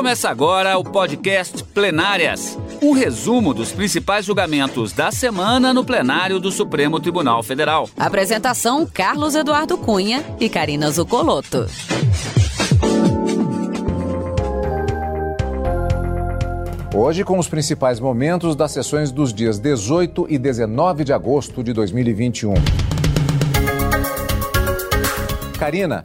Começa agora o podcast Plenárias um resumo dos principais julgamentos da semana no plenário do Supremo Tribunal Federal. Apresentação: Carlos Eduardo Cunha e Karina Zucolotto. Hoje, com os principais momentos das sessões dos dias 18 e 19 de agosto de 2021. Karina,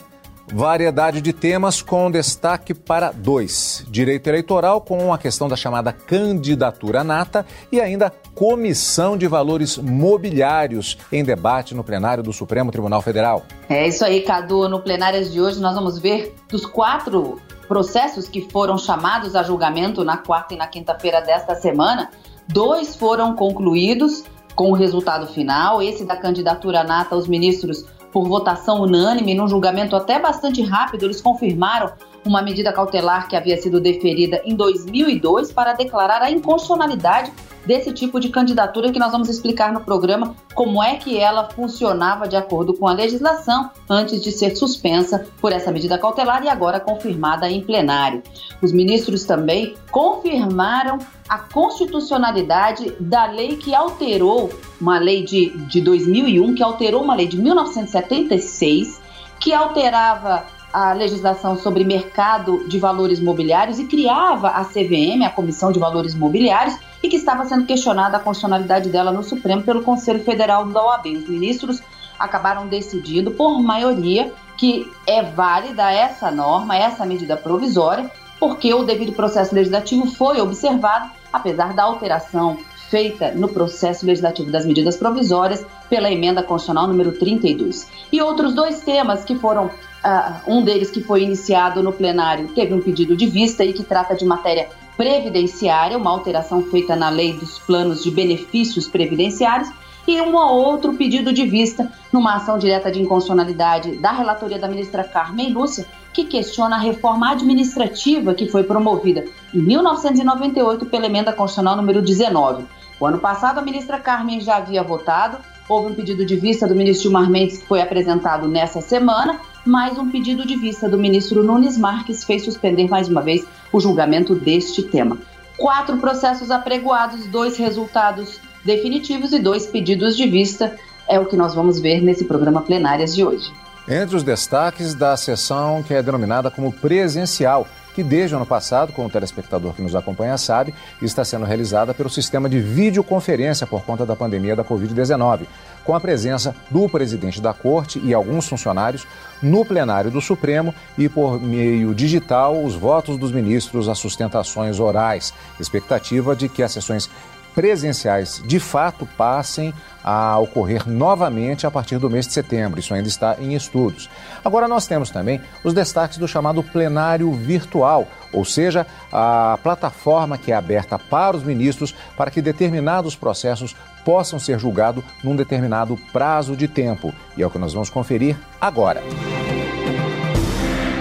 Variedade de temas com destaque para dois: direito eleitoral, com a questão da chamada candidatura nata, e ainda comissão de valores mobiliários em debate no plenário do Supremo Tribunal Federal. É isso aí, Cadu. No plenário de hoje, nós vamos ver dos quatro processos que foram chamados a julgamento na quarta e na quinta-feira desta semana, dois foram concluídos com o resultado final. Esse da candidatura nata, os ministros por votação unânime, num julgamento até bastante rápido, eles confirmaram uma medida cautelar que havia sido deferida em 2002 para declarar a inconstitucionalidade desse tipo de candidatura que nós vamos explicar no programa como é que ela funcionava de acordo com a legislação antes de ser suspensa por essa medida cautelar e agora confirmada em plenário. Os ministros também confirmaram a constitucionalidade da lei que alterou uma lei de, de 2001, que alterou uma lei de 1976, que alterava a legislação sobre mercado de valores mobiliários e criava a CVM, a Comissão de Valores Mobiliários, e que estava sendo questionada a constitucionalidade dela no Supremo pelo Conselho Federal da OAB. Os ministros acabaram decidindo, por maioria, que é válida essa norma, essa medida provisória, porque o devido processo legislativo foi observado, apesar da alteração feita no processo legislativo das medidas provisórias pela emenda constitucional número 32. E outros dois temas que foram Uh, um deles que foi iniciado no plenário teve um pedido de vista e que trata de matéria previdenciária, uma alteração feita na lei dos planos de benefícios previdenciários, e um outro pedido de vista numa ação direta de inconstitucionalidade da relatoria da ministra Carmen Lúcia, que questiona a reforma administrativa que foi promovida em 1998 pela emenda constitucional número 19. O ano passado, a ministra Carmen já havia votado, houve um pedido de vista do ministro Gilmar Mendes que foi apresentado nessa semana, mais um pedido de vista do ministro Nunes Marques fez suspender mais uma vez o julgamento deste tema. Quatro processos apregoados, dois resultados definitivos e dois pedidos de vista é o que nós vamos ver nesse programa Plenárias de hoje. Entre os destaques da sessão que é denominada como presencial, que desde o ano passado, como o telespectador que nos acompanha sabe, está sendo realizada pelo sistema de videoconferência por conta da pandemia da Covid-19, com a presença do presidente da Corte e alguns funcionários no plenário do Supremo e por meio digital os votos dos ministros, as sustentações orais. Expectativa de que as sessões presenciais de fato passem a ocorrer novamente a partir do mês de setembro. Isso ainda está em estudos. Agora, nós temos também os destaques do chamado plenário virtual, ou seja, a plataforma que é aberta para os ministros para que determinados processos possam ser julgados num determinado prazo de tempo. E é o que nós vamos conferir agora.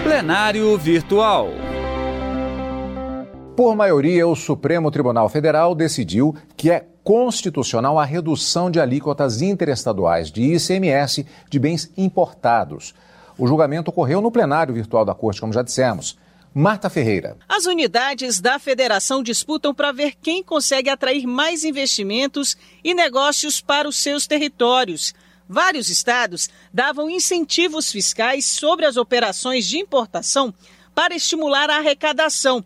Plenário virtual. Por maioria, o Supremo Tribunal Federal decidiu que é constitucional a redução de alíquotas interestaduais de ICMS de bens importados. O julgamento ocorreu no plenário virtual da Corte, como já dissemos. Marta Ferreira. As unidades da federação disputam para ver quem consegue atrair mais investimentos e negócios para os seus territórios. Vários estados davam incentivos fiscais sobre as operações de importação para estimular a arrecadação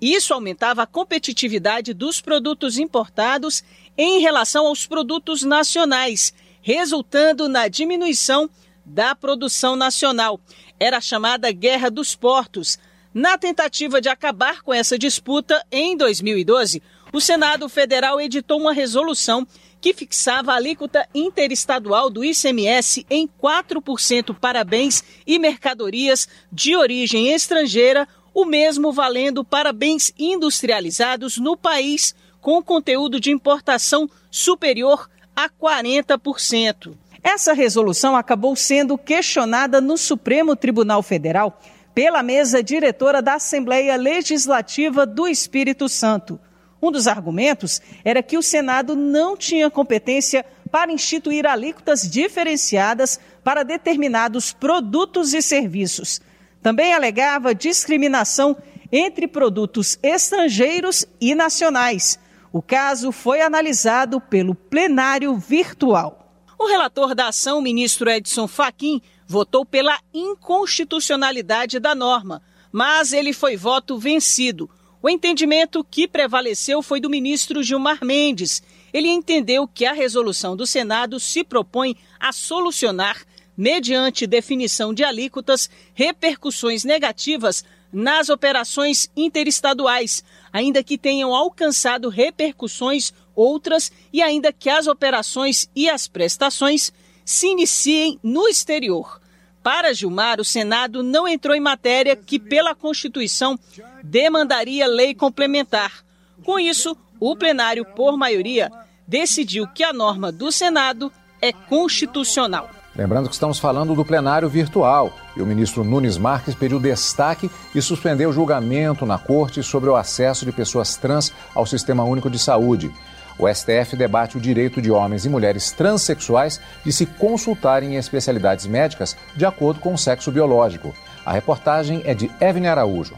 isso aumentava a competitividade dos produtos importados em relação aos produtos nacionais, resultando na diminuição da produção nacional. Era a chamada Guerra dos Portos. Na tentativa de acabar com essa disputa, em 2012, o Senado Federal editou uma resolução que fixava a alíquota interestadual do ICMS em 4% para bens e mercadorias de origem estrangeira o mesmo valendo para bens industrializados no país com conteúdo de importação superior a 40%. Essa resolução acabou sendo questionada no Supremo Tribunal Federal pela mesa diretora da Assembleia Legislativa do Espírito Santo. Um dos argumentos era que o Senado não tinha competência para instituir alíquotas diferenciadas para determinados produtos e serviços. Também alegava discriminação entre produtos estrangeiros e nacionais. O caso foi analisado pelo plenário virtual. O relator da ação, ministro Edson Fachin, votou pela inconstitucionalidade da norma, mas ele foi voto vencido. O entendimento que prevaleceu foi do ministro Gilmar Mendes. Ele entendeu que a resolução do Senado se propõe a solucionar, mediante definição de alíquotas, repercussões negativas nas operações interestaduais, ainda que tenham alcançado repercussões outras e ainda que as operações e as prestações se iniciem no exterior. Para Gilmar, o Senado não entrou em matéria que, pela Constituição, demandaria lei complementar. Com isso, o plenário, por maioria, decidiu que a norma do Senado é constitucional. Lembrando que estamos falando do plenário virtual e o ministro Nunes Marques pediu destaque e suspendeu o julgamento na corte sobre o acesso de pessoas trans ao Sistema Único de Saúde. O STF debate o direito de homens e mulheres transexuais de se consultarem em especialidades médicas de acordo com o sexo biológico. A reportagem é de Evelyn Araújo.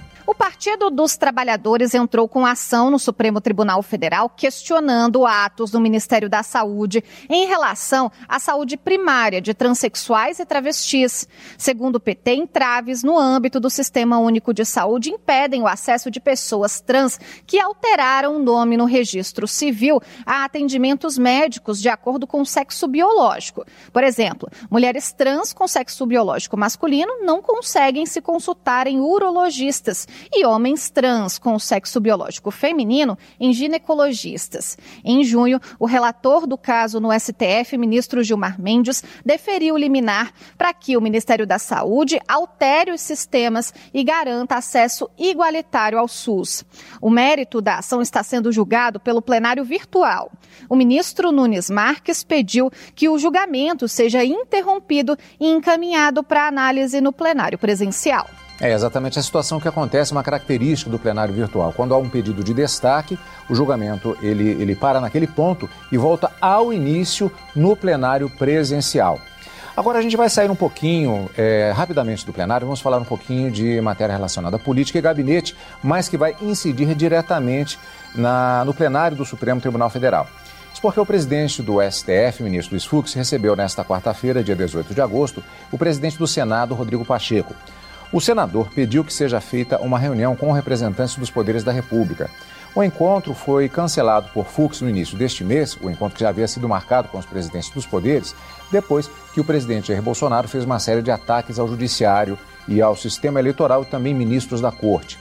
Partido dos Trabalhadores entrou com ação no Supremo Tribunal Federal questionando atos do Ministério da Saúde em relação à saúde primária de transexuais e travestis. Segundo o PT, entraves no âmbito do Sistema Único de Saúde impedem o acesso de pessoas trans que alteraram o nome no registro civil a atendimentos médicos de acordo com o sexo biológico. Por exemplo, mulheres trans com sexo biológico masculino não conseguem se consultar em urologistas e homens trans com sexo biológico feminino em ginecologistas. Em junho, o relator do caso no STF, ministro Gilmar Mendes, deferiu liminar para que o Ministério da Saúde altere os sistemas e garanta acesso igualitário ao SUS. O mérito da ação está sendo julgado pelo plenário virtual. O ministro Nunes Marques pediu que o julgamento seja interrompido e encaminhado para análise no plenário presencial. É exatamente a situação que acontece, uma característica do plenário virtual. Quando há um pedido de destaque, o julgamento ele, ele para naquele ponto e volta ao início no plenário presencial. Agora a gente vai sair um pouquinho, é, rapidamente do plenário, vamos falar um pouquinho de matéria relacionada à política e gabinete, mas que vai incidir diretamente na, no plenário do Supremo Tribunal Federal. Isso porque o presidente do STF, ministro Luiz Fux, recebeu nesta quarta-feira, dia 18 de agosto, o presidente do Senado, Rodrigo Pacheco. O senador pediu que seja feita uma reunião com representantes dos poderes da República. O encontro foi cancelado por Fux no início deste mês, o encontro que já havia sido marcado com os presidentes dos poderes, depois que o presidente Jair Bolsonaro fez uma série de ataques ao judiciário e ao sistema eleitoral e também ministros da corte.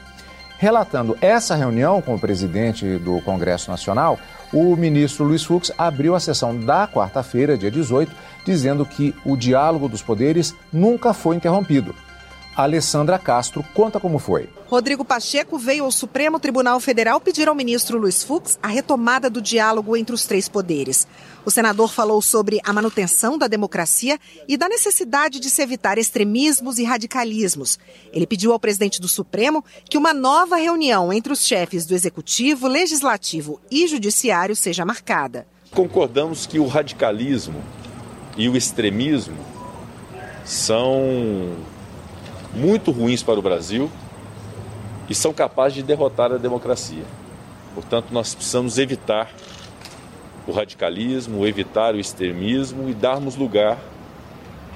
Relatando essa reunião com o presidente do Congresso Nacional, o ministro Luiz Fux abriu a sessão da quarta-feira, dia 18, dizendo que o diálogo dos poderes nunca foi interrompido. Alessandra Castro conta como foi. Rodrigo Pacheco veio ao Supremo Tribunal Federal pedir ao ministro Luiz Fux a retomada do diálogo entre os três poderes. O senador falou sobre a manutenção da democracia e da necessidade de se evitar extremismos e radicalismos. Ele pediu ao presidente do Supremo que uma nova reunião entre os chefes do Executivo, Legislativo e Judiciário seja marcada. Concordamos que o radicalismo e o extremismo são muito ruins para o Brasil e são capazes de derrotar a democracia. Portanto, nós precisamos evitar o radicalismo, evitar o extremismo e darmos lugar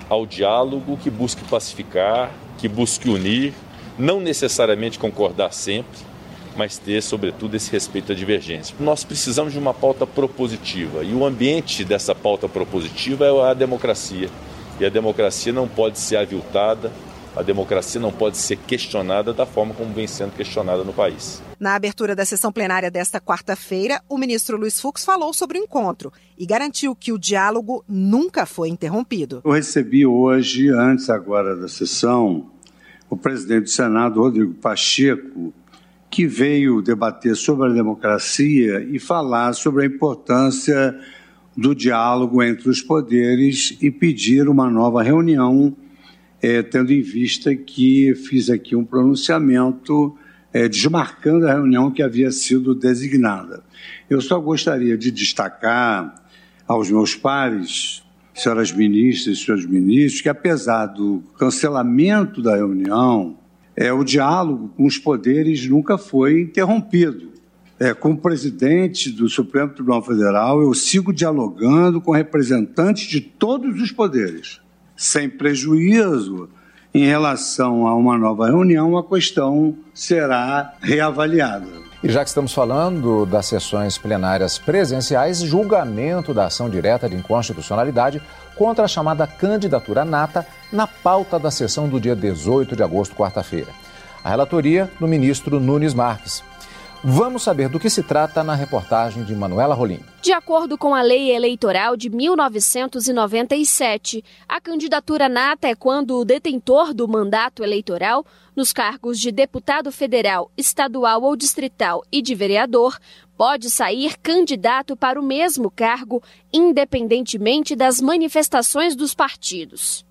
ao diálogo que busque pacificar, que busque unir, não necessariamente concordar sempre, mas ter, sobretudo, esse respeito à divergência. Nós precisamos de uma pauta propositiva e o ambiente dessa pauta propositiva é a democracia. E a democracia não pode ser aviltada, a democracia não pode ser questionada da forma como vem sendo questionada no país. Na abertura da sessão plenária desta quarta-feira, o ministro Luiz Fux falou sobre o encontro e garantiu que o diálogo nunca foi interrompido. Eu recebi hoje, antes agora da sessão, o presidente do Senado, Rodrigo Pacheco, que veio debater sobre a democracia e falar sobre a importância do diálogo entre os poderes e pedir uma nova reunião é, tendo em vista que fiz aqui um pronunciamento é, desmarcando a reunião que havia sido designada. Eu só gostaria de destacar aos meus pares, senhoras ministras e senhores ministros, que apesar do cancelamento da reunião, é, o diálogo com os poderes nunca foi interrompido. É, como presidente do Supremo Tribunal Federal, eu sigo dialogando com representantes de todos os poderes, sem prejuízo em relação a uma nova reunião, a questão será reavaliada. E já que estamos falando das sessões plenárias presenciais, julgamento da ação direta de inconstitucionalidade contra a chamada candidatura nata na pauta da sessão do dia 18 de agosto, quarta-feira. A relatoria do ministro Nunes Marques. Vamos saber do que se trata na reportagem de Manuela Rolim. De acordo com a Lei Eleitoral de 1997, a candidatura nata é quando o detentor do mandato eleitoral, nos cargos de deputado federal, estadual ou distrital e de vereador, pode sair candidato para o mesmo cargo, independentemente das manifestações dos partidos.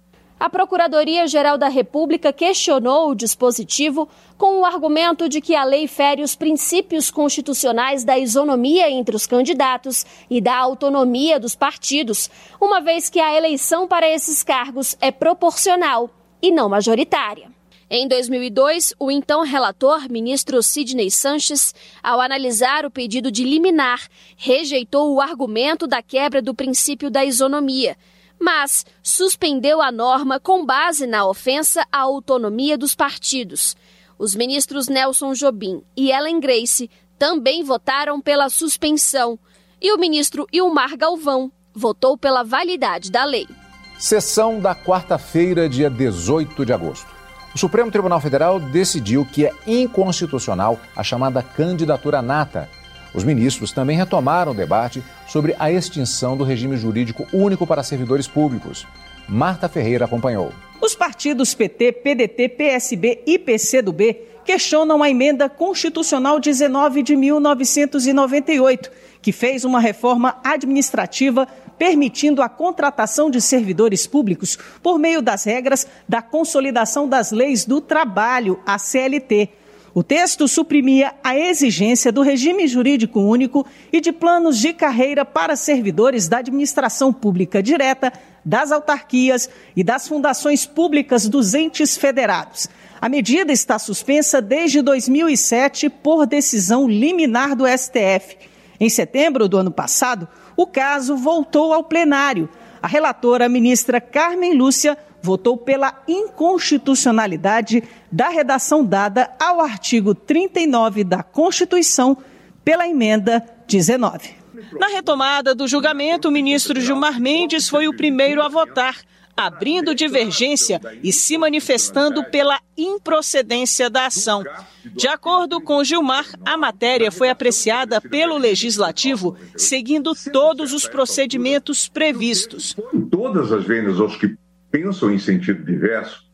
A Procuradoria-Geral da República questionou o dispositivo com o argumento de que a lei fere os princípios constitucionais da isonomia entre os candidatos e da autonomia dos partidos, uma vez que a eleição para esses cargos é proporcional e não majoritária. Em 2002, o então relator, ministro Sidney Sanches, ao analisar o pedido de liminar, rejeitou o argumento da quebra do princípio da isonomia mas suspendeu a norma com base na ofensa à autonomia dos partidos. Os ministros Nelson Jobim e Ellen Grace também votaram pela suspensão e o ministro Ilmar Galvão votou pela validade da lei. Sessão da quarta-feira, dia 18 de agosto. O Supremo Tribunal Federal decidiu que é inconstitucional a chamada candidatura nata os ministros também retomaram o debate sobre a extinção do regime jurídico único para servidores públicos. Marta Ferreira acompanhou. Os partidos PT, PDT, PSB e PCdoB questionam a emenda constitucional 19 de 1998, que fez uma reforma administrativa permitindo a contratação de servidores públicos por meio das regras da Consolidação das Leis do Trabalho, a CLT. O texto suprimia a exigência do regime jurídico único e de planos de carreira para servidores da administração pública direta, das autarquias e das fundações públicas dos entes federados. A medida está suspensa desde 2007 por decisão liminar do STF. Em setembro do ano passado, o caso voltou ao plenário. A relatora, a ministra Carmen Lúcia, votou pela inconstitucionalidade da redação dada ao artigo 39 da Constituição pela emenda 19. Na retomada do julgamento, o ministro Gilmar Mendes foi o primeiro a votar, abrindo divergência e se manifestando pela improcedência da ação. De acordo com Gilmar, a matéria foi apreciada pelo Legislativo seguindo todos os procedimentos previstos. Todas as vendas aos que pensam em sentido diverso,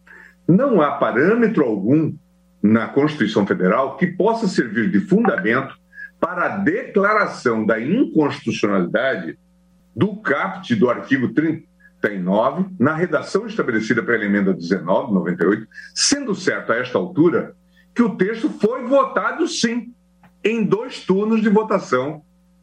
não há parâmetro algum na Constituição Federal que possa servir de fundamento para a declaração da inconstitucionalidade do caput do artigo 39, na redação estabelecida pela emenda 19, 98, sendo certo a esta altura que o texto foi votado sim em dois turnos de votação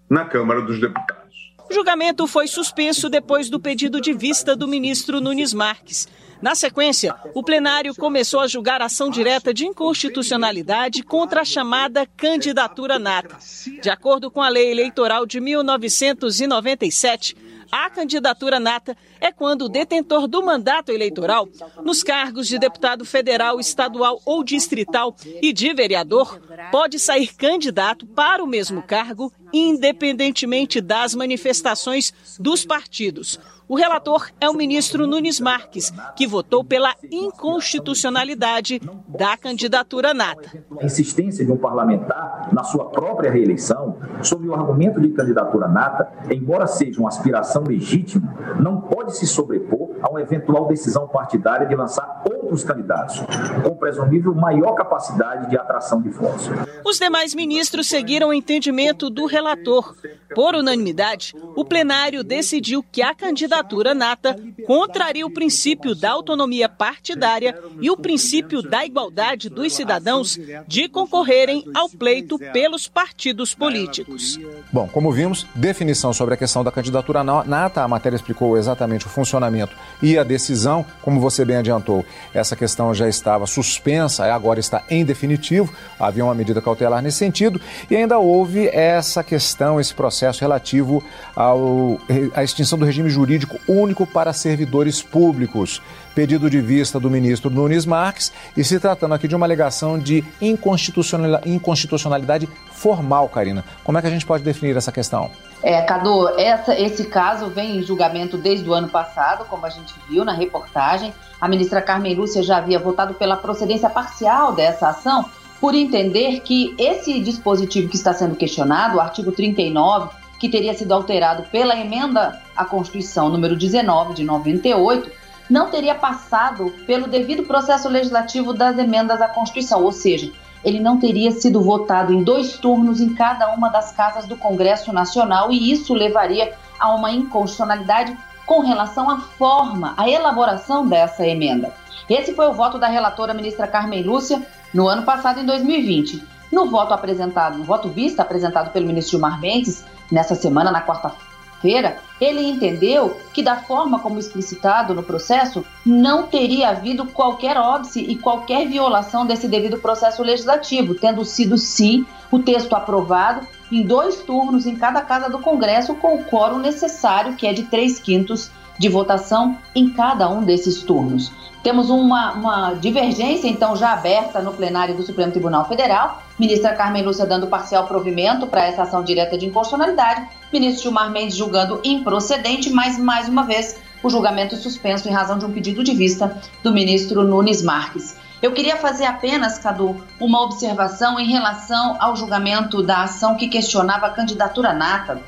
na Câmara dos Deputados. O julgamento foi suspenso depois do pedido de vista do ministro Nunes Marques. Na sequência, o plenário começou a julgar ação direta de inconstitucionalidade contra a chamada candidatura nata. De acordo com a lei eleitoral de 1997, a candidatura nata é quando o detentor do mandato eleitoral, nos cargos de deputado federal, estadual ou distrital e de vereador, pode sair candidato para o mesmo cargo, independentemente das manifestações dos partidos. O relator é o ministro Nunes Marques, que votou pela inconstitucionalidade da candidatura nata. A insistência de um parlamentar na sua própria reeleição, sob o argumento de candidatura nata, embora seja uma aspiração legítima, não pode se sobrepor a uma eventual decisão partidária de lançar outros candidatos, com presumível maior capacidade de atração de votos. Os demais ministros seguiram o entendimento do relator. Por unanimidade, o plenário decidiu que a candidatura nata contraria o princípio da autonomia partidária e o princípio da igualdade dos cidadãos de concorrerem ao pleito pelos partidos políticos. Bom, como vimos, definição sobre a questão da candidatura nata, a matéria explicou exatamente o funcionamento e a decisão, como você bem adiantou, essa questão já estava suspensa, agora está em definitivo, havia uma medida cautelar nesse sentido, e ainda houve essa questão, esse processo relativo ao, à extinção do regime jurídico único para servidores públicos. Pedido de vista do ministro Nunes Marques, e se tratando aqui de uma alegação de inconstitucionalidade formal, Karina. Como é que a gente pode definir essa questão? É, Cadu, essa, esse caso vem em julgamento desde o ano passado, como a gente viu na reportagem. A ministra Carmen Lúcia já havia votado pela procedência parcial dessa ação, por entender que esse dispositivo que está sendo questionado, o artigo 39, que teria sido alterado pela emenda à Constituição número 19 de 98, não teria passado pelo devido processo legislativo das emendas à Constituição, ou seja, ele não teria sido votado em dois turnos em cada uma das casas do Congresso Nacional e isso levaria a uma inconstitucionalidade com relação à forma, à elaboração dessa emenda. Esse foi o voto da relatora ministra Carmen Lúcia no ano passado, em 2020. No voto apresentado, no voto vista apresentado pelo ministro Gilmar Mendes, nessa semana, na quarta-feira, ele entendeu que, da forma como explicitado no processo, não teria havido qualquer óbice e qualquer violação desse devido processo legislativo, tendo sido, sim, o texto aprovado em dois turnos em cada casa do Congresso, com o quórum necessário, que é de três quintos de votação em cada um desses turnos. Temos uma, uma, divergência, então, já aberta no plenário do Supremo Tribunal Federal. Ministra Carmen Lúcia dando parcial provimento para essa ação direta de inconstitucionalidade. Ministro Gilmar Mendes julgando improcedente, mas, mais uma vez, o julgamento suspenso em razão de um pedido de vista do ministro Nunes Marques. Eu queria fazer apenas, Cadu, uma observação em relação ao julgamento da ação que questionava a candidatura nata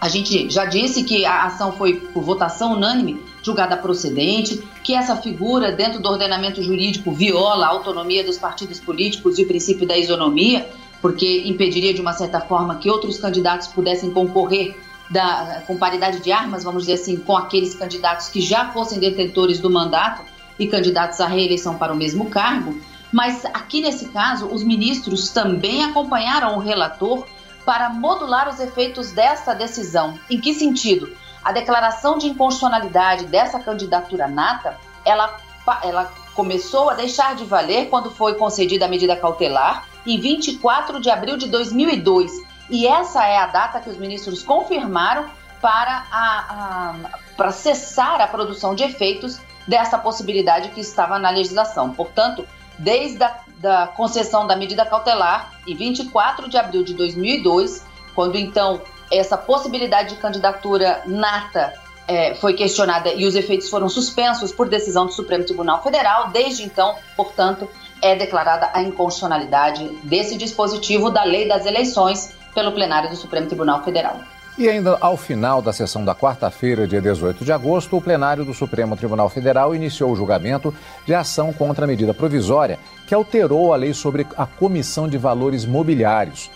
a gente já disse que a ação foi por votação unânime julgada procedente, que essa figura dentro do ordenamento jurídico viola a autonomia dos partidos políticos e o princípio da isonomia, porque impediria de uma certa forma que outros candidatos pudessem concorrer da, com paridade de armas, vamos dizer assim, com aqueles candidatos que já fossem detentores do mandato e candidatos à reeleição para o mesmo cargo. Mas aqui nesse caso, os ministros também acompanharam o relator para modular os efeitos dessa decisão. Em que sentido? A declaração de inconstitucionalidade dessa candidatura nata, ela, ela começou a deixar de valer quando foi concedida a medida cautelar em 24 de abril de 2002. E essa é a data que os ministros confirmaram para, a, a, para cessar a produção de efeitos dessa possibilidade que estava na legislação. Portanto, desde a da concessão da medida cautelar em 24 de abril de 2002, quando então essa possibilidade de candidatura nata é, foi questionada e os efeitos foram suspensos por decisão do Supremo Tribunal Federal. Desde então, portanto, é declarada a inconstitucionalidade desse dispositivo da lei das eleições pelo plenário do Supremo Tribunal Federal. E ainda ao final da sessão da quarta-feira, dia 18 de agosto, o plenário do Supremo Tribunal Federal iniciou o julgamento de ação contra a medida provisória que alterou a lei sobre a Comissão de Valores Mobiliários.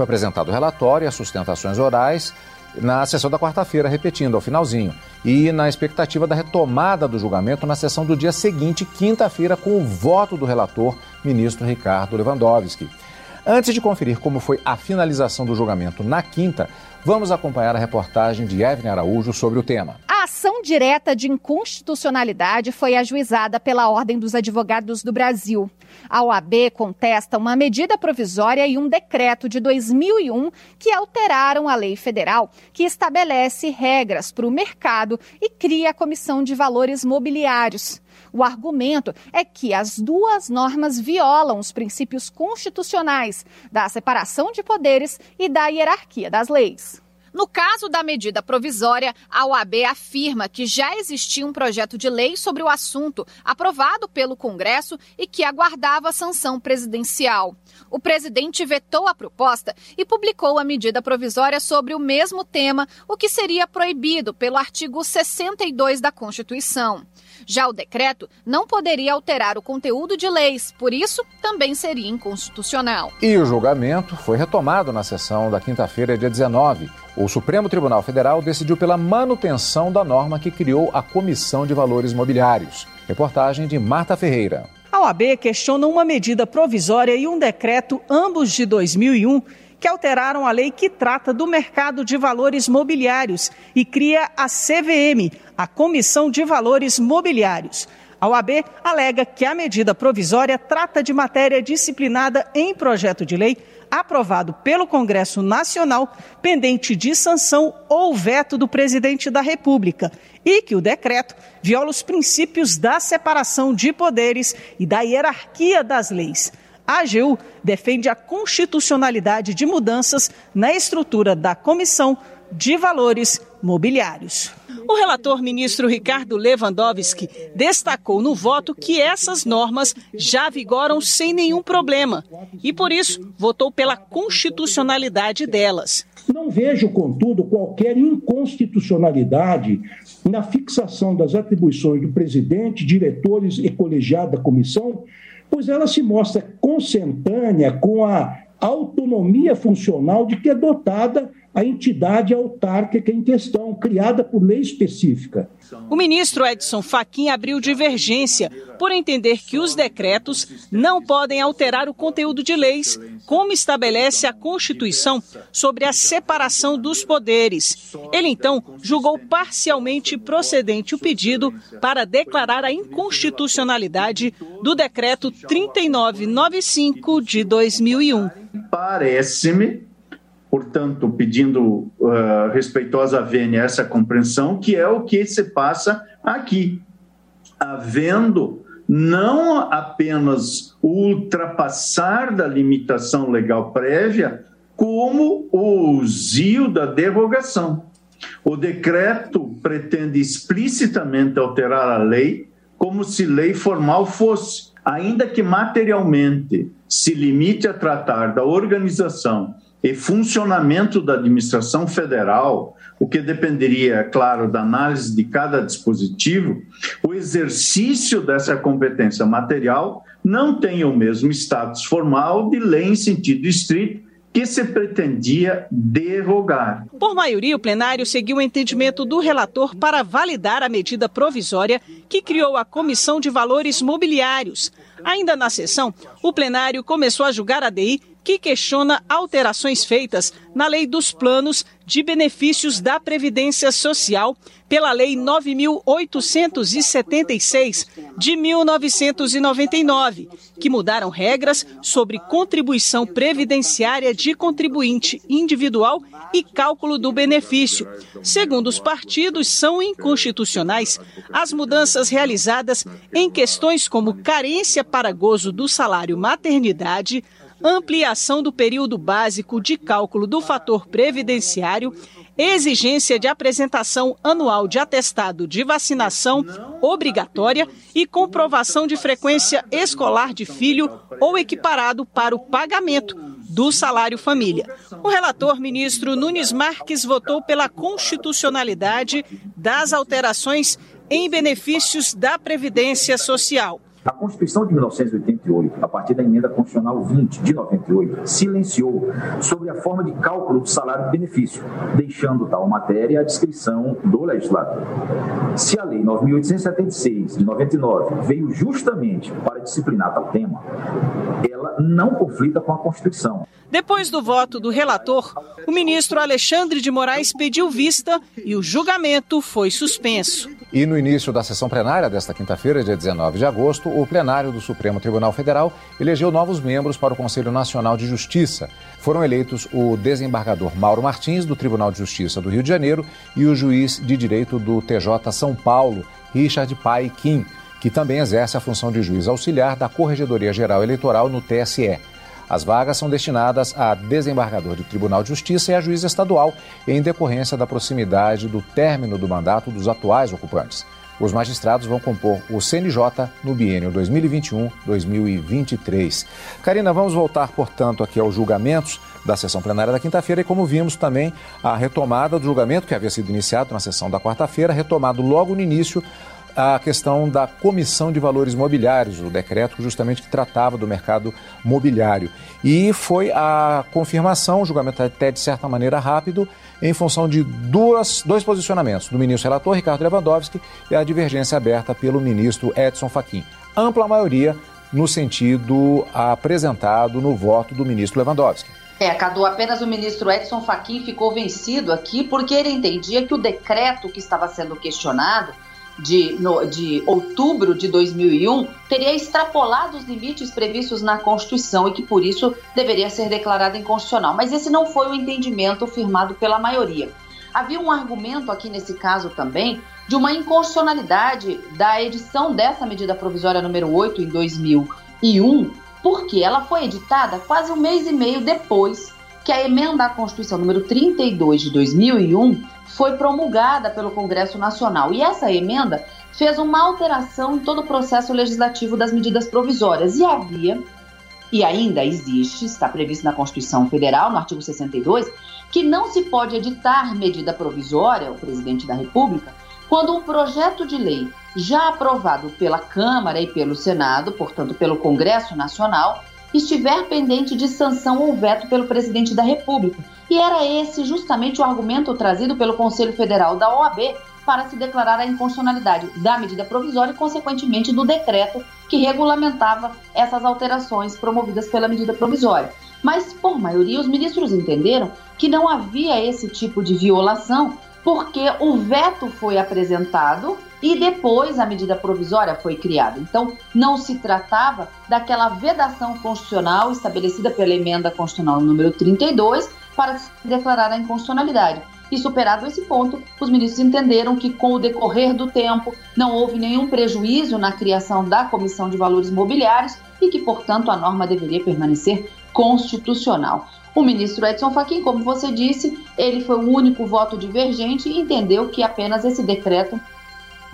Foi apresentado o relatório e as sustentações orais na sessão da quarta-feira, repetindo ao finalzinho, e na expectativa da retomada do julgamento na sessão do dia seguinte, quinta-feira, com o voto do relator, ministro Ricardo Lewandowski. Antes de conferir como foi a finalização do julgamento na quinta, Vamos acompanhar a reportagem de Evelyn Araújo sobre o tema. Ação direta de inconstitucionalidade foi ajuizada pela Ordem dos Advogados do Brasil. A OAB contesta uma medida provisória e um decreto de 2001 que alteraram a lei federal que estabelece regras para o mercado e cria a Comissão de Valores Mobiliários. O argumento é que as duas normas violam os princípios constitucionais da separação de poderes e da hierarquia das leis. No caso da medida provisória, a OAB afirma que já existia um projeto de lei sobre o assunto, aprovado pelo Congresso e que aguardava sanção presidencial. O presidente vetou a proposta e publicou a medida provisória sobre o mesmo tema, o que seria proibido pelo artigo 62 da Constituição. Já o decreto não poderia alterar o conteúdo de leis, por isso também seria inconstitucional. E o julgamento foi retomado na sessão da quinta-feira, dia 19. O Supremo Tribunal Federal decidiu pela manutenção da norma que criou a Comissão de Valores Mobiliários. Reportagem de Marta Ferreira. A OAB questiona uma medida provisória e um decreto, ambos de 2001, que alteraram a lei que trata do mercado de valores mobiliários e cria a CVM, a Comissão de Valores Mobiliários. A OAB alega que a medida provisória trata de matéria disciplinada em projeto de lei aprovado pelo Congresso Nacional, pendente de sanção ou veto do presidente da República, e que o decreto viola os princípios da separação de poderes e da hierarquia das leis. A AGU defende a constitucionalidade de mudanças na estrutura da Comissão de Valores Mobiliários. O relator ministro Ricardo Lewandowski destacou no voto que essas normas já vigoram sem nenhum problema e, por isso, votou pela constitucionalidade delas. Não vejo, contudo, qualquer inconstitucionalidade na fixação das atribuições do presidente, diretores e colegiado da comissão pois ela se mostra consentânea com a autonomia funcional de que é dotada a entidade autárquica em questão, criada por lei específica. O ministro Edson Fachin abriu divergência por entender que os decretos não podem alterar o conteúdo de leis, como estabelece a Constituição sobre a separação dos poderes. Ele então julgou parcialmente procedente o pedido para declarar a inconstitucionalidade do decreto 3995 de 2001. Parece-me portanto, pedindo uh, respeitosa vênia essa compreensão, que é o que se passa aqui, havendo não apenas ultrapassar da limitação legal prévia, como o zio da derrogação. O decreto pretende explicitamente alterar a lei como se lei formal fosse, ainda que materialmente se limite a tratar da organização e funcionamento da administração federal, o que dependeria, é claro, da análise de cada dispositivo, o exercício dessa competência material não tem o mesmo status formal de lei em sentido estrito que se pretendia derrogar. Por maioria, o plenário seguiu o entendimento do relator para validar a medida provisória que criou a Comissão de Valores Mobiliários. Ainda na sessão, o plenário começou a julgar a DI que questiona alterações feitas na Lei dos Planos de Benefícios da Previdência Social pela Lei 9876 de 1999, que mudaram regras sobre contribuição previdenciária de contribuinte individual e cálculo do benefício. Segundo os partidos, são inconstitucionais as mudanças realizadas em questões como carência para gozo do salário maternidade, ampliação do período básico de cálculo do fator previdenciário, exigência de apresentação anual de atestado de vacinação obrigatória e comprovação de frequência escolar de filho ou equiparado para o pagamento do salário família. O relator ministro Nunes Marques votou pela constitucionalidade das alterações em benefícios da Previdência Social. A Constituição de 1988, a partir da emenda constitucional 20 de 98, silenciou sobre a forma de cálculo do salário de benefício, deixando tal matéria à descrição do legislador. Se a Lei 9876 de 99 veio justamente para disciplinar tal tema, ela não conflita com a Constituição. Depois do voto do relator, o ministro Alexandre de Moraes pediu vista e o julgamento foi suspenso. E no início da sessão plenária desta quinta-feira, dia 19 de agosto, o plenário do Supremo Tribunal Federal elegeu novos membros para o Conselho Nacional de Justiça. Foram eleitos o desembargador Mauro Martins, do Tribunal de Justiça do Rio de Janeiro, e o juiz de direito do TJ São Paulo, Richard Pai Kim, que também exerce a função de juiz auxiliar da Corregedoria Geral Eleitoral no TSE. As vagas são destinadas a desembargador do Tribunal de Justiça e a juiz estadual, em decorrência da proximidade do término do mandato dos atuais ocupantes. Os magistrados vão compor o CNJ no biênio 2021-2023. Karina, vamos voltar, portanto, aqui aos julgamentos da sessão plenária da quinta-feira e, como vimos também, a retomada do julgamento que havia sido iniciado na sessão da quarta-feira, retomado logo no início a questão da Comissão de Valores Mobiliários, o decreto justamente que tratava do mercado mobiliário. E foi a confirmação, o julgamento até de certa maneira rápido, em função de duas, dois posicionamentos, do ministro relator Ricardo Lewandowski e a divergência aberta pelo ministro Edson Fachin. Ampla maioria no sentido apresentado no voto do ministro Lewandowski. É, Cadu, apenas o ministro Edson Fachin ficou vencido aqui porque ele entendia que o decreto que estava sendo questionado de, no, de outubro de 2001 teria extrapolado os limites previstos na Constituição e que, por isso, deveria ser declarado inconstitucional. Mas esse não foi o entendimento firmado pela maioria. Havia um argumento aqui nesse caso também de uma inconstitucionalidade da edição dessa medida provisória número 8 em 2001, porque ela foi editada quase um mês e meio depois que a emenda à Constituição número 32 de 2001 foi promulgada pelo Congresso Nacional. E essa emenda fez uma alteração em todo o processo legislativo das medidas provisórias. E havia, e ainda existe, está previsto na Constituição Federal, no artigo 62, que não se pode editar medida provisória, o presidente da República, quando um projeto de lei já aprovado pela Câmara e pelo Senado, portanto pelo Congresso Nacional, estiver pendente de sanção ou veto pelo presidente da República. E era esse justamente o argumento trazido pelo Conselho Federal da OAB para se declarar a inconstitucionalidade da medida provisória e, consequentemente, do decreto que regulamentava essas alterações promovidas pela medida provisória. Mas, por maioria, os ministros entenderam que não havia esse tipo de violação porque o veto foi apresentado e depois a medida provisória foi criada. Então, não se tratava daquela vedação constitucional estabelecida pela emenda constitucional número 32 para declarar a inconstitucionalidade. E superado esse ponto, os ministros entenderam que, com o decorrer do tempo, não houve nenhum prejuízo na criação da Comissão de Valores Mobiliários e que, portanto, a norma deveria permanecer constitucional. O ministro Edson Fachin, como você disse, ele foi o único voto divergente e entendeu que apenas esse decreto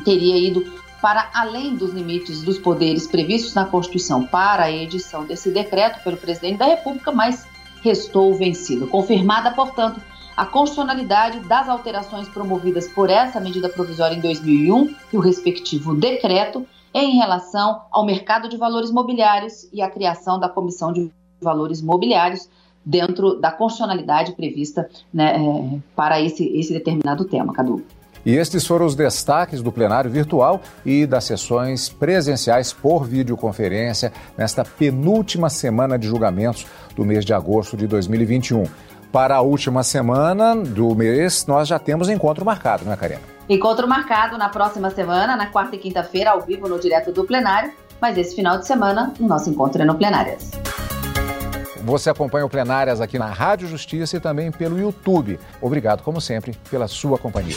teria ido para além dos limites dos poderes previstos na Constituição para a edição desse decreto pelo presidente da República, mas restou vencido. Confirmada, portanto, a constitucionalidade das alterações promovidas por essa medida provisória em 2001 e o respectivo decreto em relação ao mercado de valores mobiliários e a criação da Comissão de Valores Mobiliários dentro da constitucionalidade prevista né, é, para esse, esse determinado tema, Cadu. E estes foram os destaques do plenário virtual e das sessões presenciais por videoconferência nesta penúltima semana de julgamentos do mês de agosto de 2021. Para a última semana do mês, nós já temos encontro marcado, não é, Karina? Encontro marcado na próxima semana, na quarta e quinta-feira, ao vivo no Direto do Plenário. Mas esse final de semana, o nosso encontro é no Plenárias. Você acompanha o Plenárias aqui na Rádio Justiça e também pelo YouTube. Obrigado, como sempre, pela sua companhia.